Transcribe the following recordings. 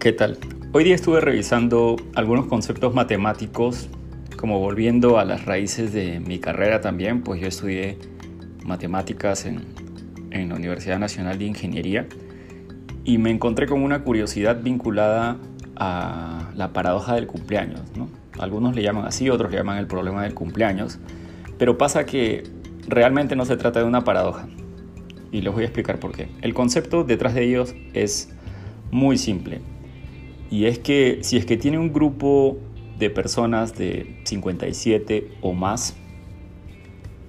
¿Qué tal? Hoy día estuve revisando algunos conceptos matemáticos, como volviendo a las raíces de mi carrera también, pues yo estudié matemáticas en, en la Universidad Nacional de Ingeniería y me encontré con una curiosidad vinculada a la paradoja del cumpleaños. ¿no? Algunos le llaman así, otros le llaman el problema del cumpleaños, pero pasa que realmente no se trata de una paradoja y les voy a explicar por qué. El concepto detrás de ellos es muy simple y es que si es que tiene un grupo de personas de 57 o más,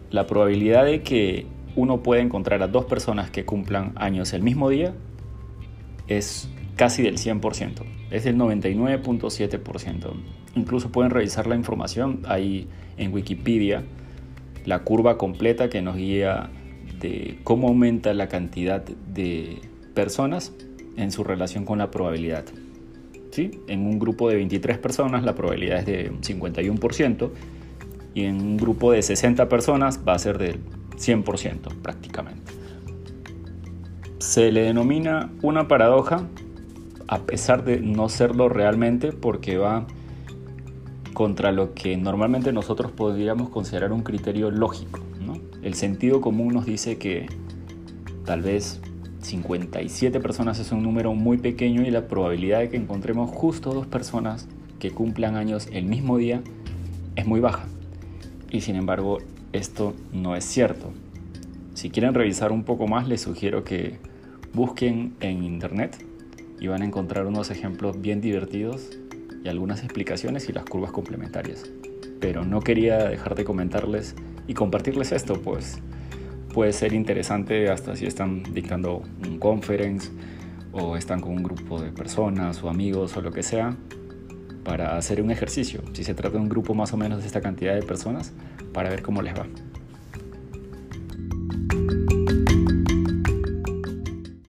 la probabilidad de que uno pueda encontrar a dos personas que cumplan años el mismo día es casi del 100%, es del 99.7%. Incluso pueden revisar la información ahí en Wikipedia, la curva completa que nos guía de cómo aumenta la cantidad de personas en su relación con la probabilidad. ¿Sí? En un grupo de 23 personas la probabilidad es de 51% y en un grupo de 60 personas va a ser del 100% prácticamente. Se le denomina una paradoja a pesar de no serlo realmente porque va contra lo que normalmente nosotros podríamos considerar un criterio lógico. El sentido común nos dice que tal vez 57 personas es un número muy pequeño y la probabilidad de que encontremos justo dos personas que cumplan años el mismo día es muy baja. Y sin embargo, esto no es cierto. Si quieren revisar un poco más, les sugiero que busquen en internet y van a encontrar unos ejemplos bien divertidos y algunas explicaciones y las curvas complementarias. Pero no quería dejar de comentarles y compartirles esto, pues puede ser interesante hasta si están dictando un conference o están con un grupo de personas o amigos o lo que sea para hacer un ejercicio, si se trata de un grupo más o menos de esta cantidad de personas, para ver cómo les va.